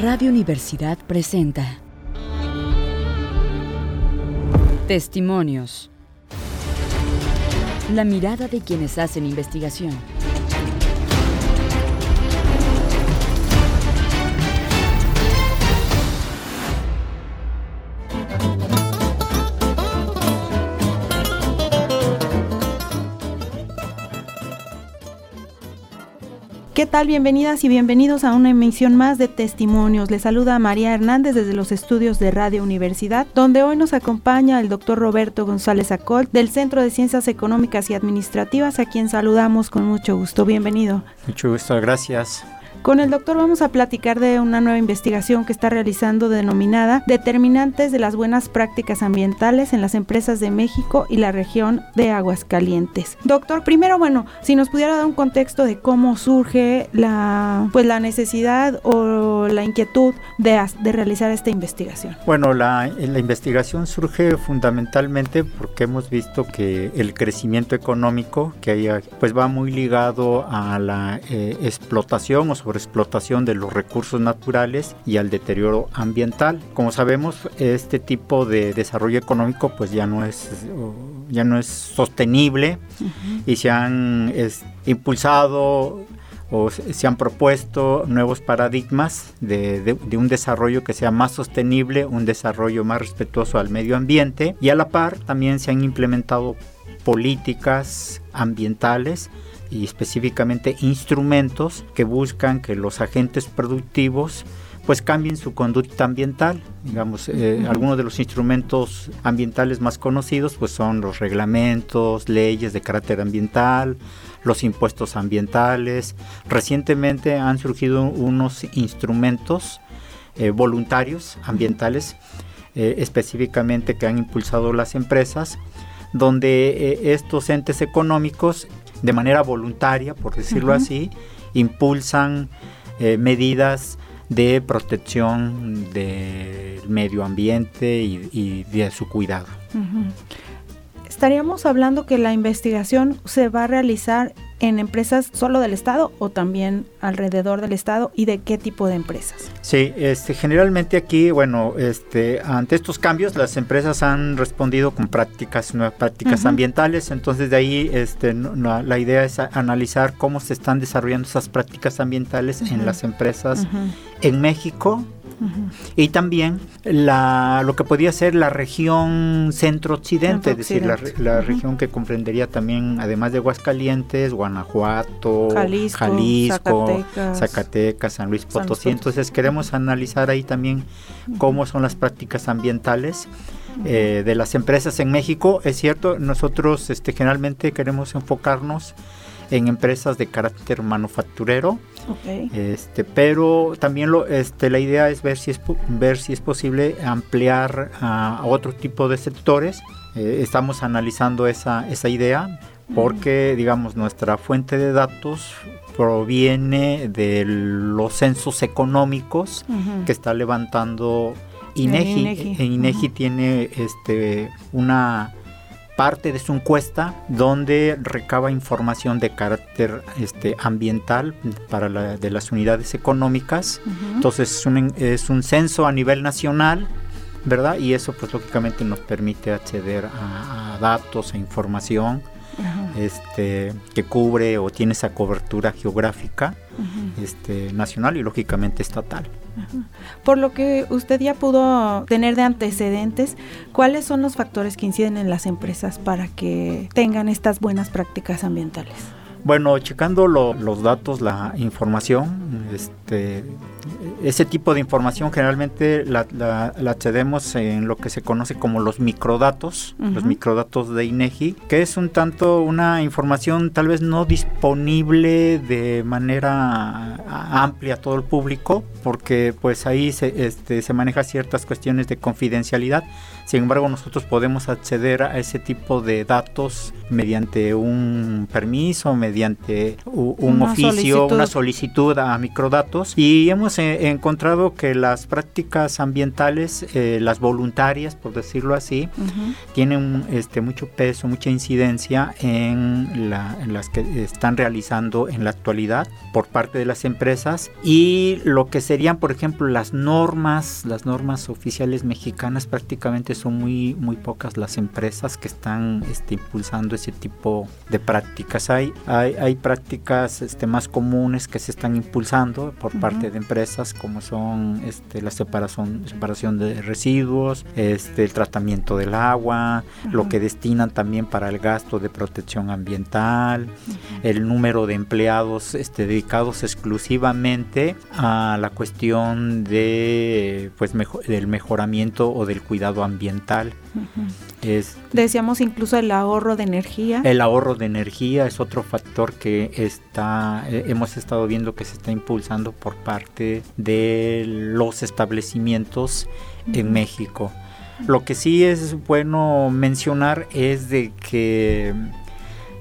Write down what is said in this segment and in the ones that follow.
Radio Universidad presenta Testimonios. La mirada de quienes hacen investigación. Tal? Bienvenidas y bienvenidos a una emisión más de Testimonios. Les saluda María Hernández desde los estudios de Radio Universidad, donde hoy nos acompaña el doctor Roberto González Acol del Centro de Ciencias Económicas y Administrativas, a quien saludamos con mucho gusto. Bienvenido. Mucho gusto, gracias. Con el doctor vamos a platicar de una nueva investigación que está realizando denominada Determinantes de las buenas prácticas ambientales en las empresas de México y la región de Aguascalientes. Doctor, primero, bueno, si nos pudiera dar un contexto de cómo surge la, pues, la necesidad o la inquietud de, de realizar esta investigación. Bueno, la, investigación surge fundamentalmente porque hemos visto que el crecimiento económico que haya, pues va muy ligado a la eh, explotación o sobre explotación de los recursos naturales y al deterioro ambiental. Como sabemos, este tipo de desarrollo económico pues ya no es ya no es sostenible y se han impulsado o se han propuesto nuevos paradigmas de, un desarrollo que sea más sostenible, un desarrollo más respetuoso al medio ambiente y a la par también se han implementado políticas ambientales y específicamente instrumentos que buscan que los agentes productivos pues cambien su conducta ambiental. Digamos, eh, algunos de los instrumentos ambientales más conocidos pues son los reglamentos, leyes de carácter ambiental, los impuestos ambientales. Recientemente han surgido unos instrumentos eh, voluntarios ambientales eh, específicamente que han impulsado las empresas donde estos entes económicos de manera voluntaria, por decirlo así, impulsan eh, medidas de protección del medio ambiente y, de su cuidado. Estaríamos hablando que la investigación se va a realizar en empresas solo del Estado o también alrededor del Estado y de qué tipo de empresas? Sí, este, generalmente aquí, bueno, este, ante estos cambios las empresas han respondido con prácticas, nuevas prácticas ambientales, entonces de ahí este, la idea es analizar cómo se están desarrollando esas prácticas ambientales en las empresas en México, y también la, lo que podría ser la región centro-occidente, es decir, la, región que comprendería también, además de Aguascalientes, Guanajuato, Jalisco, Zacatecas, San Luis Potosí. Entonces queremos analizar ahí también cómo son las prácticas ambientales. Eh, de las empresas en México, es cierto, nosotros este, generalmente queremos enfocarnos en empresas de carácter manufacturero. Este, pero también lo, este, la idea es ver si es, ver si es posible ampliar a, otro tipo de sectores. Eh, estamos analizando esa, esa idea porque, digamos, nuestra fuente de datos proviene de los censos económicos que está levantando INEGI. INEGI, tiene este, una parte de su encuesta donde recaba información de carácter este, ambiental para la, de las unidades económicas. Entonces es un, es un censo a nivel nacional, ¿verdad? Y eso pues lógicamente nos permite acceder a, a datos, e información este, que cubre o tiene esa cobertura geográfica este, nacional y lógicamente estatal. Por lo que usted ya pudo tener de antecedentes, ¿cuáles son los factores que inciden en las empresas para que tengan estas buenas prácticas ambientales? Bueno, checando los datos, la información, este, ese tipo de información generalmente la, accedemos en lo que se conoce como los microdatos, los microdatos de INEGI, que es un tanto una información tal vez no disponible de manera amplia a todo el público, porque pues ahí se, este, se maneja ciertas cuestiones de confidencialidad. Sin embargo, nosotros podemos acceder a ese tipo de datos mediante un permiso, mediante un oficio, una solicitud a microdatos. Y hemos eh, encontrado que las prácticas ambientales, eh, las voluntarias, por decirlo así, tienen este, mucho peso, mucha incidencia en, las que están realizando en la actualidad por parte de las empresas. Y lo que serían, por ejemplo, las normas, las normas oficiales mexicanas prácticamente son muy, muy pocas las empresas que están este, impulsando ese tipo de prácticas. Hay, hay, hay prácticas este, más comunes que se están impulsando por parte de empresas como son este, la separación, separación de residuos, este, el tratamiento del agua, lo que destinan también para el gasto de protección ambiental, el número de empleados este, dedicados exclusivamente a la cuestión de, pues, del mejoramiento o del cuidado ambiental. Es, Decíamos incluso el ahorro de energía. El ahorro de energía es otro factor que está, eh, hemos estado viendo que se está impulsando por parte de los establecimientos en México. Lo que sí es bueno mencionar es de que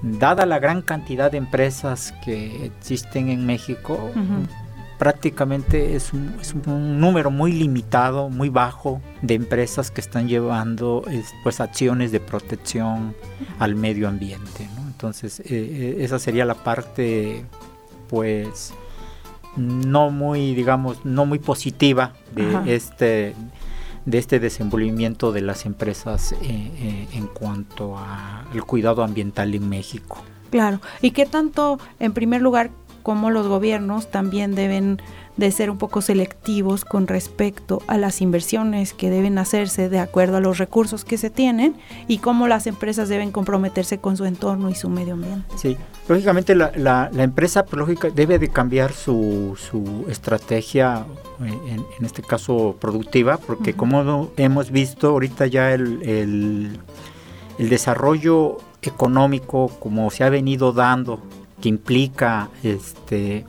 dada la gran cantidad de empresas que existen en México, prácticamente es un, número muy limitado, muy bajo de empresas que están llevando pues acciones de protección al medio ambiente. Entonces eh, eh, esa sería la parte pues no muy digamos no muy positiva de este de este desenvolvimiento de las empresas eh, en cuanto al cuidado ambiental en México. Claro, y qué tanto, en primer lugar, cómo los gobiernos también deben de ser un poco selectivos con respecto a las inversiones que deben hacerse de acuerdo a los recursos que se tienen y cómo las empresas deben comprometerse con su entorno y su medio ambiente. Sí, lógicamente la, la, empresa lógica, debe de cambiar su, su estrategia, eh, en, este caso productiva, porque como hemos visto ahorita ya el, el, el desarrollo económico como se ha venido dando que implica este,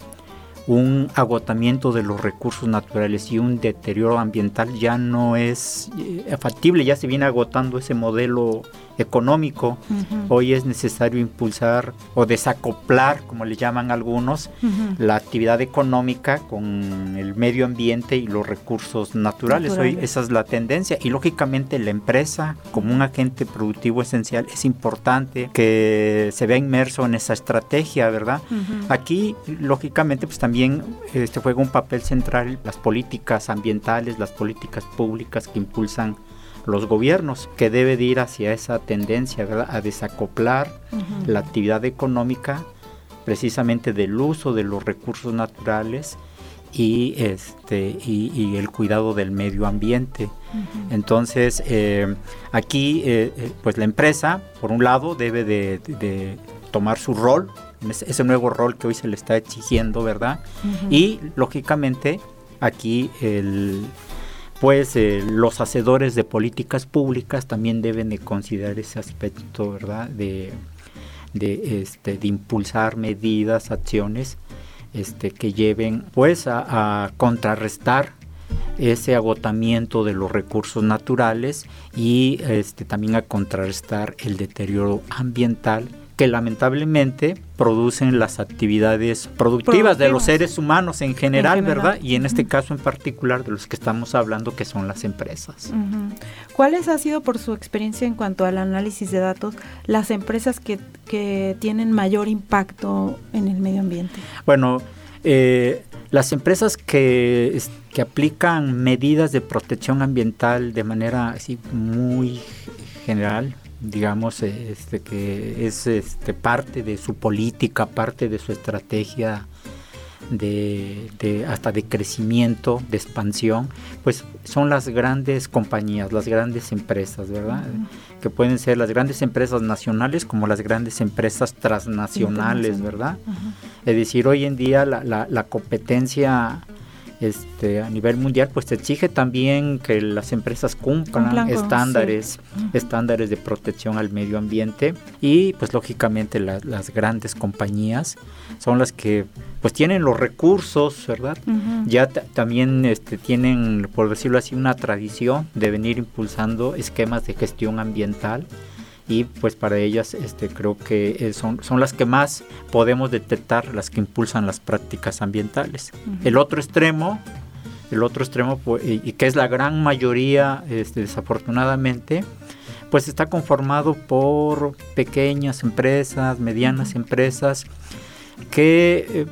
un agotamiento de los recursos naturales y un deterioro ambiental ya no es eh, factible, ya se viene agotando ese modelo económico. Hoy es necesario impulsar o desacoplar, como le llaman algunos, la actividad económica con el medio ambiente y los recursos naturales. Hoy esa es la tendencia y lógicamente la empresa como un agente productivo esencial es importante que se vea inmerso en esa estrategia, ¿verdad? Aquí lógicamente pues también este juega un papel central las políticas ambientales, las políticas públicas que impulsan los gobiernos, que debe de ir hacia esa tendencia a desacoplar la actividad económica precisamente del uso de los recursos naturales y este y, el cuidado del medio ambiente. Entonces eh, aquí eh, eh, pues la empresa por un lado debe de, tomar su rol ese nuevo rol que hoy se le está exigiendo, ¿verdad? Y lógicamente aquí el, pues eh, los hacedores de políticas públicas también deben de considerar ese aspecto, ¿verdad? De, de, este, de impulsar medidas, acciones este, que lleven pues a, a contrarrestar ese agotamiento de los recursos naturales y este, también a contrarrestar el deterioro ambiental que lamentablemente producen las actividades productivas, de los seres humanos en general, ¿verdad? Y en este caso en particular de los que estamos hablando, que son las empresas. ¿Cuáles ha sido, por su experiencia en cuanto al análisis de datos, las empresas que, que tienen mayor impacto en el medio ambiente? Bueno, eh, las empresas que, que aplican medidas de protección ambiental de manera así muy general, digamos, este, que es este, parte de su política, parte de su estrategia de, hasta de crecimiento, de expansión, pues son las grandes compañías, las grandes empresas, ¿verdad? Que pueden ser las grandes empresas nacionales como las grandes empresas transnacionales, ¿verdad? Es decir, hoy en día la, la, la competencia este, a nivel mundial, pues se exige también que las empresas cumplan, estándares, estándares de protección al medio ambiente y pues lógicamente las grandes compañías son las que pues tienen los recursos, ¿verdad? Ya también este, tienen, por decirlo así, una tradición de venir impulsando esquemas de gestión ambiental y pues para ellas este, creo que eh, son, son las que más podemos detectar, las que impulsan las prácticas ambientales. El otro extremo, el otro extremo pues, y, que es la gran mayoría este, desafortunadamente, pues está conformado por pequeñas empresas, medianas empresas que... Eh,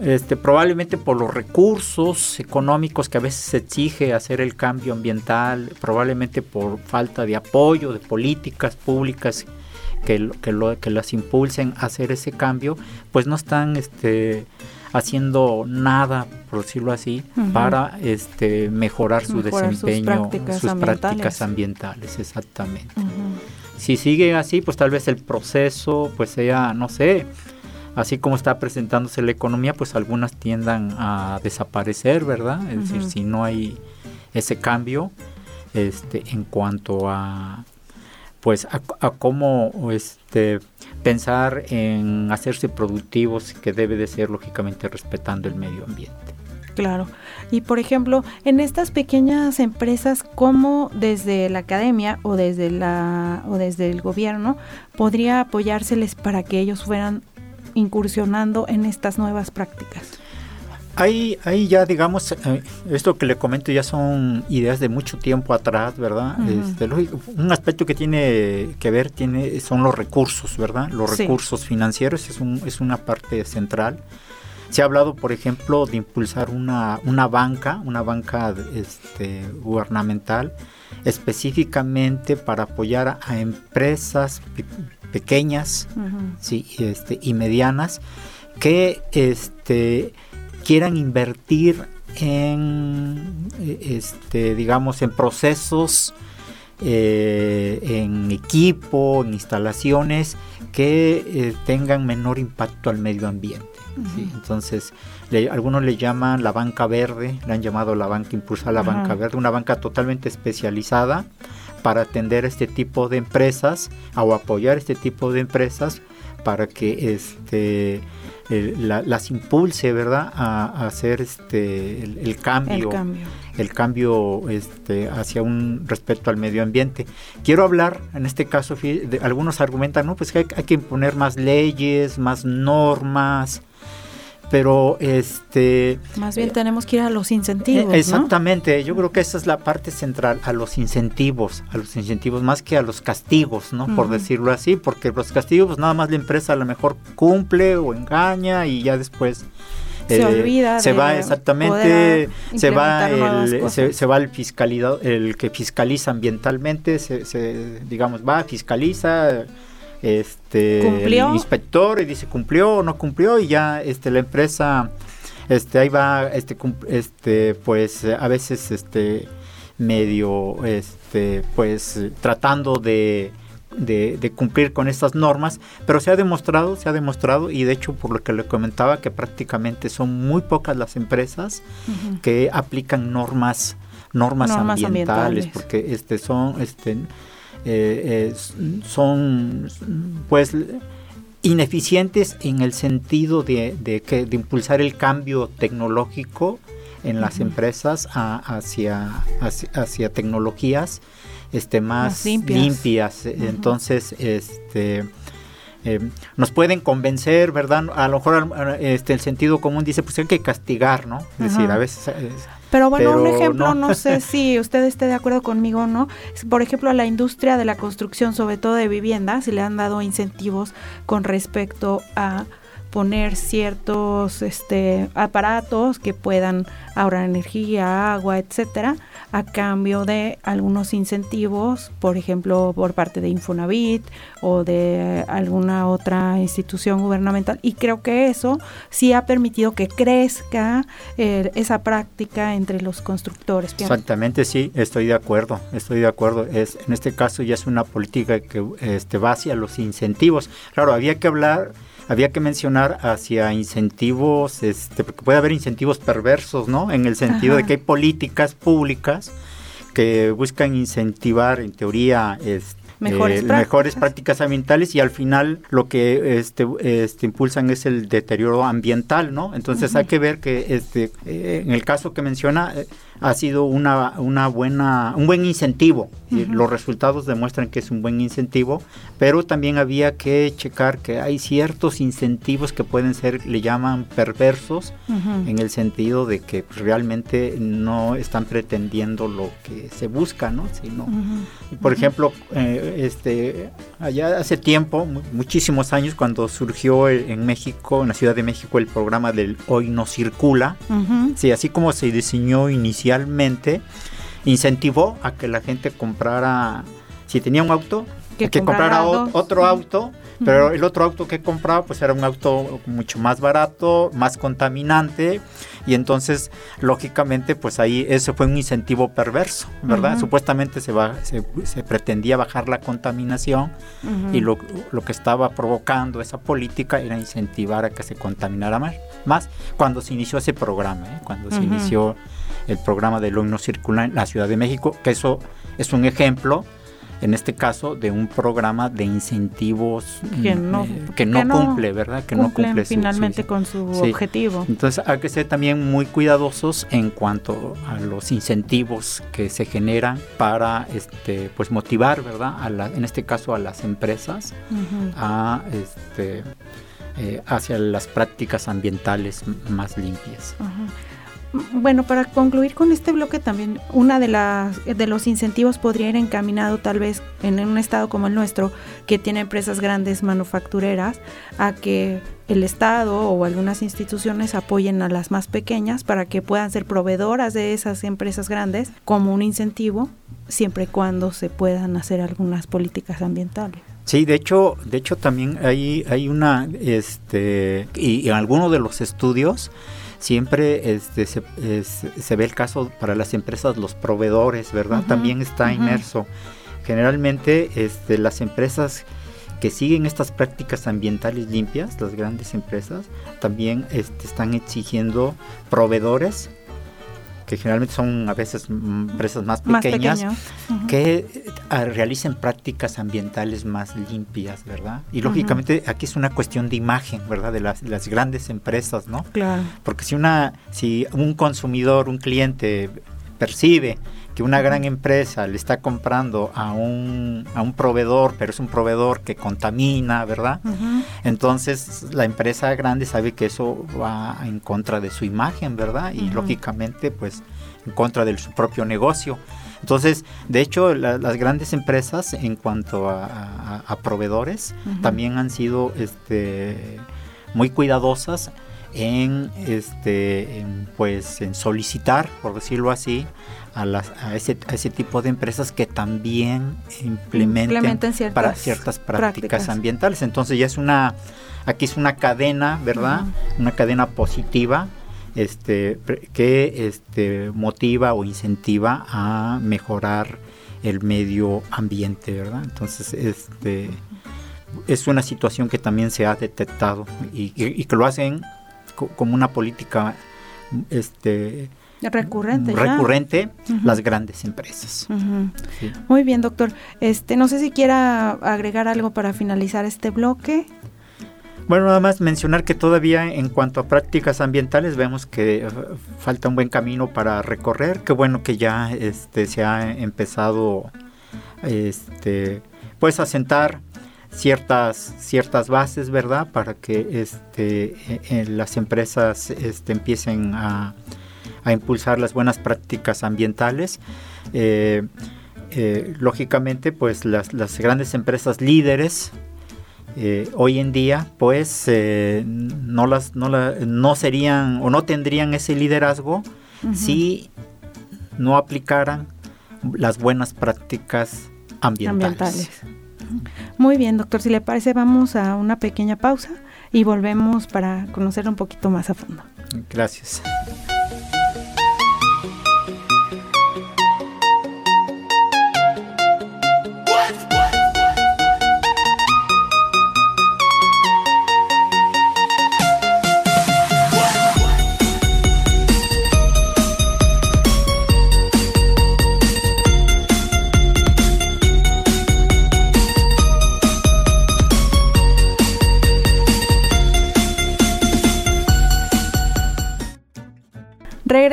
este, probablemente por los recursos económicos que a veces se exige hacer el cambio ambiental, probablemente por falta de apoyo de políticas públicas que, que, las impulsen a hacer ese cambio, pues no están este, haciendo nada, por decirlo así, para este, mejorar su desempeño, sus prácticas, ambientales. exactamente. Si sigue así, pues tal vez el proceso pues sea, no sé, así como está presentándose la economía, pues algunas tiendan a desaparecer, ¿verdad? Es decir, si no hay ese cambio este, en cuanto a pues a, cómo este pensar en hacerse productivos que debe de ser lógicamente respetando el medio ambiente. Claro. Y por ejemplo, en estas pequeñas empresas, ¿cómo desde la academia o desde la o desde el gobierno podría apoyárseles para que ellos fueran incursionando en estas nuevas prácticas? Ahí, ahí ya digamos, eh, esto que le comento ya son ideas de mucho tiempo atrás, ¿verdad? Este, un aspecto que tiene que ver tiene, son los recursos, ¿verdad? Los recursos financieros es, un, es una parte central. Se ha hablado, por ejemplo, de impulsar una, una banca, una banca este, gubernamental, específicamente para apoyar a empresas pequeñas sí, este, y medianas que este, quieran invertir en, este, digamos, en procesos, eh, en equipo, en instalaciones que eh, tengan menor impacto al medio ambiente. Entonces, algunos le llaman la banca verde, le han llamado la banca impulsar la banca verde, una banca totalmente especializada para atender este tipo de empresas o apoyar este tipo de empresas para que este las impulse verdad a, hacer este el, cambio. El cambio, este hacia un respeto al medio ambiente. Quiero hablar en este caso de, algunos argumentan no pues que hay que imponer más leyes más normas pero este más bien tenemos que ir a los incentivos exactamente yo creo que esa es la parte central a los incentivos a los incentivos más que a los castigos no por decirlo así porque los castigos pues nada más la empresa a lo mejor cumple o engaña y ya después se eh, olvida se va exactamente se va el, se, va el fiscalidad el que fiscaliza ambientalmente se, se digamos va fiscaliza este el inspector y dice cumplió o no cumplió y ya este la empresa este ahí va este este pues a veces este medio este pues tratando de, de, cumplir con estas normas, pero se ha demostrado, se ha demostrado y de hecho por lo que le comentaba que prácticamente son muy pocas las empresas que aplican normas normas, ambientales, ambientales, porque este son este eh, son pues ineficientes en el sentido de, que, de impulsar el cambio tecnológico en las empresas hacia, hacia, tecnologías este, más, limpias. Entonces, este, eh, nos pueden convencer, ¿verdad? A lo mejor este, el sentido común dice, pues hay que castigar, ¿no? Es decir, a veces... Pero bueno, un ejemplo, no. sé si usted esté de acuerdo conmigo o no. Por ejemplo, a la industria de la construcción, sobre todo de viviendas, si le han dado incentivos con respecto a poner ciertos este, aparatos que puedan ahorrar energía, agua, etcétera, a cambio de algunos incentivos, por ejemplo, por parte de Infonavit o de alguna otra institución gubernamental. Y creo que eso sí ha permitido que crezca eh, esa práctica entre los constructores. Exactamente, sí, estoy de acuerdo, estoy de acuerdo. Es, en este caso ya es una política que este, va hacia los incentivos. Claro, había que hablar, había que mencionar hacia incentivos, este, porque puede haber incentivos perversos, ¿no? En el sentido de que hay políticas públicas que buscan incentivar, en teoría, este, mejores, prácticas. mejores, prácticas. ambientales y al final lo que este, este impulsan es el deterioro ambiental, ¿no? Entonces hay que ver que este eh, en el caso que menciona eh, ha sido una, una buena, un buen incentivo. Los resultados demuestran que es un buen incentivo, pero también había que checar que hay ciertos incentivos que pueden ser, le llaman perversos, en el sentido de que realmente no están pretendiendo lo que se busca, ¿no? Sino, por ejemplo, eh, este, allá hace tiempo, muchísimos años, cuando surgió en México, en la Ciudad de México, el programa del Hoy no circula, sí, así como se diseñó inicialmente, incentivó a que la gente comprara, si tenía un auto, que, comprara, otro auto, pero el otro auto que compraba pues era un auto mucho más barato, más contaminante y entonces lógicamente pues ahí eso fue un incentivo perverso, ¿verdad? Supuestamente se, va, se, pretendía bajar la contaminación y lo, lo, que estaba provocando esa política era incentivar a que se contaminara más, más cuando se inició ese programa, ¿eh? cuando se inició el programa de no circular en la Ciudad de México, que eso es un ejemplo en este caso de un programa de incentivos que no, eh, cumple, ¿verdad? Que no cumple finalmente con su objetivo. Entonces hay que ser también muy cuidadosos en cuanto a los incentivos que se generan para este pues motivar, ¿verdad? A en este caso a las empresas a este eh, hacia las prácticas ambientales más limpias. Bueno, para concluir con este bloque también, una de las de los incentivos podría ir encaminado tal vez en un estado como el nuestro, que tiene empresas grandes manufactureras, a que el Estado o algunas instituciones apoyen a las más pequeñas para que puedan ser proveedoras de esas empresas grandes como un incentivo, siempre y cuando se puedan hacer algunas políticas ambientales. Sí, de hecho, de hecho también hay, hay una, este, y en algunos de los estudios, siempre este, se, se, ve el caso para las empresas, los proveedores, ¿verdad? También está inmerso. Generalmente este, las empresas que siguen estas prácticas ambientales limpias, las grandes empresas, también este, están exigiendo proveedores que generalmente son a veces empresas más pequeñas, que eh, realicen prácticas ambientales más limpias, ¿verdad? Y lógicamente aquí es una cuestión de imagen, ¿verdad? De las, las, grandes empresas, ¿no? Claro. Porque si una, si un consumidor, un cliente percibe que una gran empresa le está comprando a un, a un proveedor, pero es un proveedor que contamina, ¿verdad? Entonces la empresa grande sabe que eso va en contra de su imagen, ¿verdad? Y lógicamente pues en contra de su propio negocio. Entonces, de hecho, las grandes empresas en cuanto a, proveedores también han sido este, muy cuidadosas en este pues en solicitar por decirlo así a, las, a, ese, a ese tipo de empresas que también implementen, ciertas para ciertas prácticas, ambientales. Entonces ya es una aquí es una cadena verdad una cadena positiva este que este motiva o incentiva a mejorar el medio ambiente verdad entonces este es una situación que también se ha detectado y, y que lo hacen como una política este recurrente recurrente las grandes empresas. Muy bien doctor. Este no sé si quiera agregar algo para finalizar este bloque. Bueno, nada más mencionar que todavía en cuanto a prácticas ambientales vemos que eh, falta un buen camino para recorrer. Qué bueno que ya este, se ha empezado este, pues a sentar ciertas, ciertas bases, ¿verdad? Para que este, e, las empresas este, empiecen a, impulsar las buenas prácticas ambientales. Eh, eh, lógicamente, pues las, grandes empresas líderes eh, hoy en día, pues no, las, no, no, serían o no tendrían ese liderazgo si no aplicaran las buenas prácticas ambientales. Muy bien, doctor. Si le parece, vamos a una pequeña pausa y volvemos para conocer un poquito más a fondo. Gracias.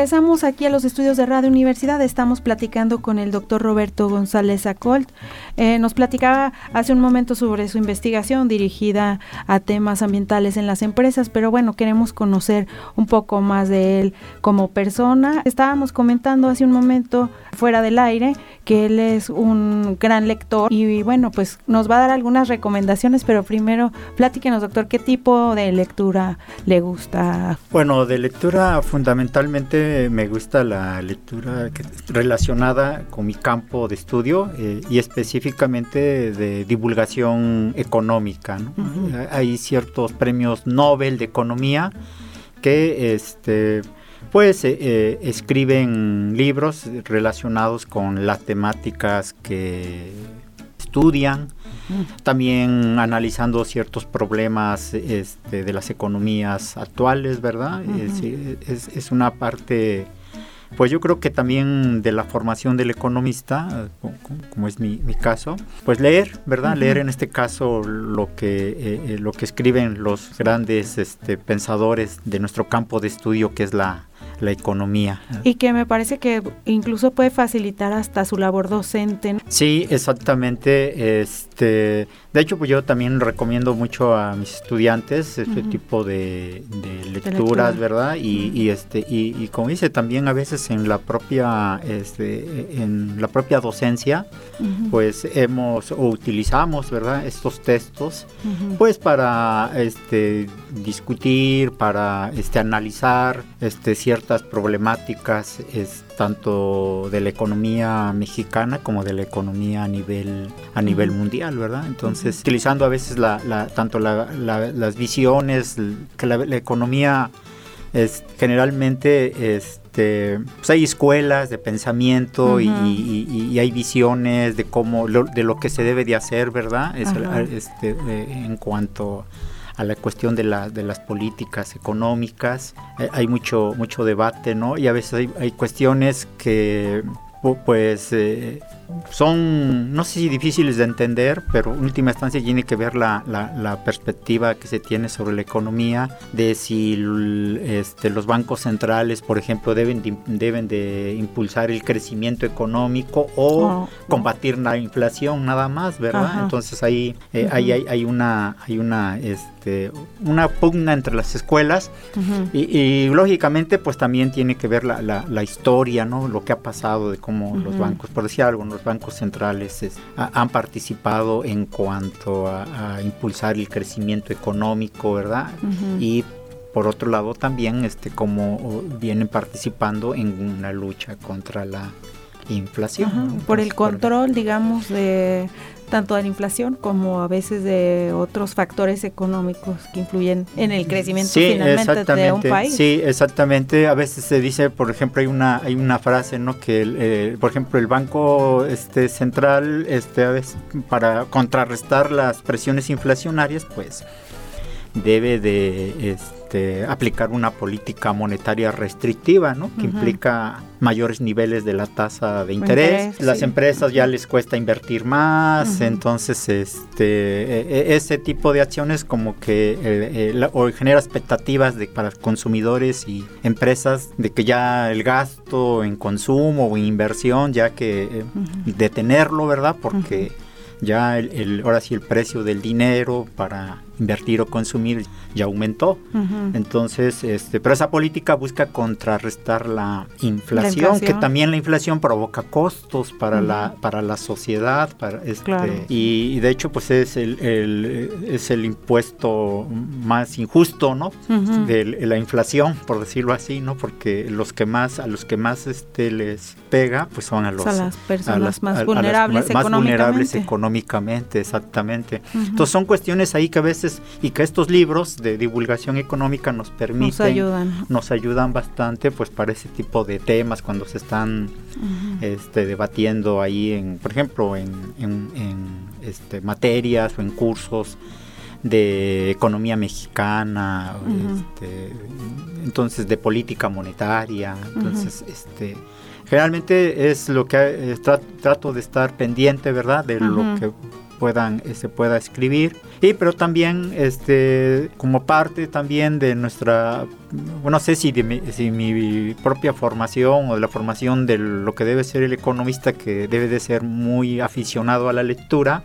Regresamos aquí a los estudios de Radio Universidad. Estamos platicando con el doctor Roberto González Acolt. Eh, nos platicaba hace un momento sobre su investigación dirigida a temas ambientales en las empresas, pero bueno, queremos conocer un poco más de él como persona. Estábamos comentando hace un momento fuera del aire que él es un gran lector y bueno, pues nos va a dar algunas recomendaciones, pero primero platíquenos, doctor, ¿qué tipo de lectura le gusta? Bueno, de lectura fundamentalmente me gusta la lectura relacionada con mi campo de estudio eh, y específicamente de divulgación económica. Hay ciertos premios Nobel de economía que este pues eh, eh, escriben libros relacionados con las temáticas que estudian, también analizando ciertos problemas este, de las economías actuales, ¿verdad? es, una parte, pues yo creo que también de la formación del economista, como, es mi, caso, pues leer, ¿verdad? Leer en este caso lo que, eh, lo que escriben los grandes este, pensadores de nuestro campo de estudio, que es la la economía. Y que me parece que incluso puede facilitar hasta su labor docente. Sí, exactamente. Este, de hecho, pues yo también recomiendo mucho a mis estudiantes este tipo de, lecturas, ¿verdad? Y, este y, como dice también a veces en la propia este, en la propia docencia, pues hemos o utilizamos, ¿verdad? Estos textos, pues para este discutir, para este analizar este ciertas problemáticas es, tanto de la economía mexicana como de la economía a nivel a nivel mundial, ¿verdad? Entonces, utilizando a veces la, tanto las visiones que la, economía es generalmente este pues hay escuelas de pensamiento y, hay visiones de cómo de lo que se debe de hacer verdad este, eh, en cuanto a la cuestión de, la, de las políticas económicas. Eh, hay mucho, mucho debate, ¿no? Y a veces hay, hay cuestiones que pues eh, son, no sé si difíciles de entender, pero en última instancia tiene que ver la, la, perspectiva que se tiene sobre la economía, de si este, los bancos centrales, por ejemplo, deben de, deben de impulsar el crecimiento económico o oh. combatir la inflación nada más, ¿verdad? Entonces ahí, eh, hay, hay, una, hay una, este, una pugna entre las escuelas y, lógicamente pues también tiene que ver la, la, historia, ¿no? Lo que ha pasado de cómo los bancos, por decir algo, los bancos centrales han participado en cuanto a, impulsar el crecimiento económico, ¿verdad? Y por otro lado también este como vienen participando en una lucha contra la inflación. Por el control, digamos, de tanto de la inflación como a veces de otros factores económicos que influyen en el crecimiento finalmente de un país. Sí, exactamente. A veces se dice, por ejemplo, hay una hay una frase, ¿no? Que, eh, por ejemplo, el banco este central, este, a veces, para contrarrestar las presiones inflacionarias, pues debe de este, aplicar una política monetaria restrictiva, ¿no? Que implica mayores niveles de la tasa de interés. Las empresas ya les cuesta invertir más, entonces este e, e, ese tipo de acciones como que eh, o genera expectativas de para consumidores y empresas de que ya el gasto en consumo o inversión ya que eh, detenerlo, ¿verdad? Porque ya el, ahora sí el precio del dinero para invertir o consumir ya aumentó. Entonces, este, pero esa política busca contrarrestar la inflación, que también la inflación provoca costos para la para la sociedad, para este, y, de hecho pues es el, es el impuesto más injusto, ¿no? De la inflación, por decirlo así, ¿no? Porque los que más a los que más este les pega pues son a los las personas más vulnerables más vulnerables económicamente, exactamente. Entonces son cuestiones ahí que a veces y que estos libros de divulgación económica nos permiten, nos ayudan, nos ayudan bastante pues para ese tipo de temas cuando se están este, debatiendo ahí, en, por ejemplo, en, este, materias o en cursos de economía mexicana, este, entonces de política monetaria, entonces este generalmente es lo que trato de estar pendiente, ¿verdad? De lo que puedan se este, pueda escribir. Y pero también este como parte también de nuestra no sé si de mi, si mi propia formación o de la formación de lo que debe ser el economista que debe de ser muy aficionado a la lectura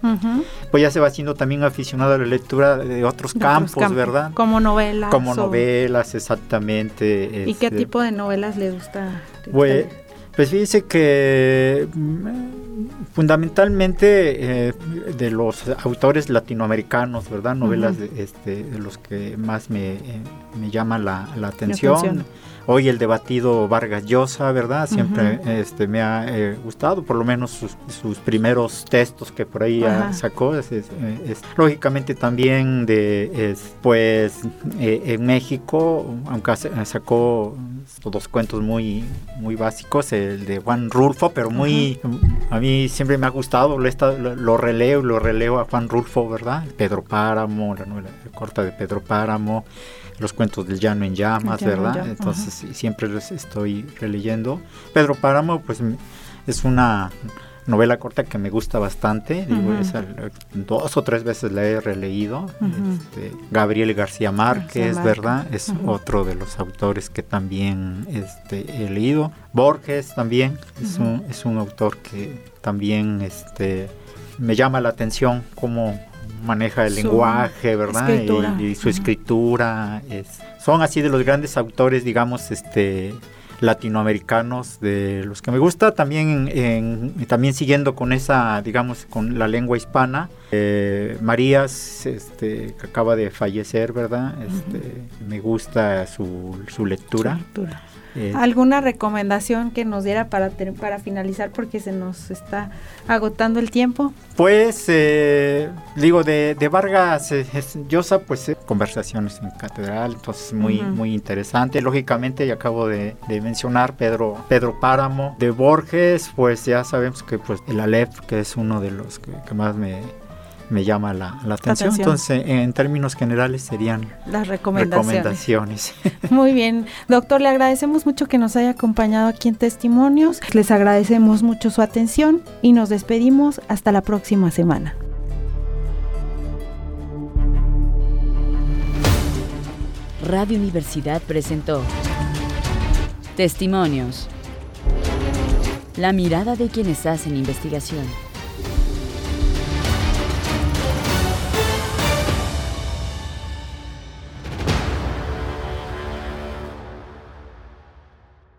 pues ya se va haciendo también aficionado a la lectura de otros, campos, verdad como novelas como novelas exactamente y qué este, tipo de novelas le gusta pues, pues fíjese que mm, fundamentalmente eh, de los autores latinoamericanos, ¿verdad? Novelas de, este, de los que más me, eh, me llama la, la atención. Hoy el debatido Vargas Llosa, ¿verdad? Siempre este, me ha eh, gustado, por lo menos sus, primeros textos que por ahí sacó. Es, lógicamente también de, pues, en México, aunque sacó dos cuentos muy, muy básicos, el de Juan Rulfo, pero muy, a mí siempre me ha gustado, lo, lo, releo, lo releo a Juan Rulfo, ¿verdad? Pedro Páramo, la novela corta de Pedro Páramo, los cuentos del llano en llamas, ¿verdad? Entonces siempre los estoy releyendo. Pedro Páramo, pues es una novela corta que me gusta bastante, digo, dos o tres veces la he releído. Este, Gabriel García Márquez, ¿verdad? Es otro de los autores que también este, he leído. Borges también es, un, es un autor que también este, me llama la atención cómo maneja el lenguaje, ¿verdad? Y, su escritura. Es, son así de los grandes autores, digamos, este latinoamericanos de los que me gusta. También en, también siguiendo con esa digamos con la lengua hispana eh, Marías este que acaba de fallecer verdad este, me gusta su, su lectura eh, ¿Alguna recomendación que nos diera para, para finalizar porque se nos está agotando el tiempo? Pues, eh, digo, de, Vargas Llosa, pues eh, conversaciones en catedral, entonces muy, muy interesante. Lógicamente, ya acabo de, mencionar Pedro, Pedro Páramo. De Borges, pues ya sabemos que pues el Aleph, que es uno de los que más me me llama la, atención. Entonces, en términos generales serían las recomendaciones. Muy bien, doctor, le agradecemos mucho que nos haya acompañado aquí en Testimonios. Les agradecemos mucho su atención y nos despedimos hasta la próxima semana. Radio Universidad presentó Testimonios. La mirada de quienes hacen investigación.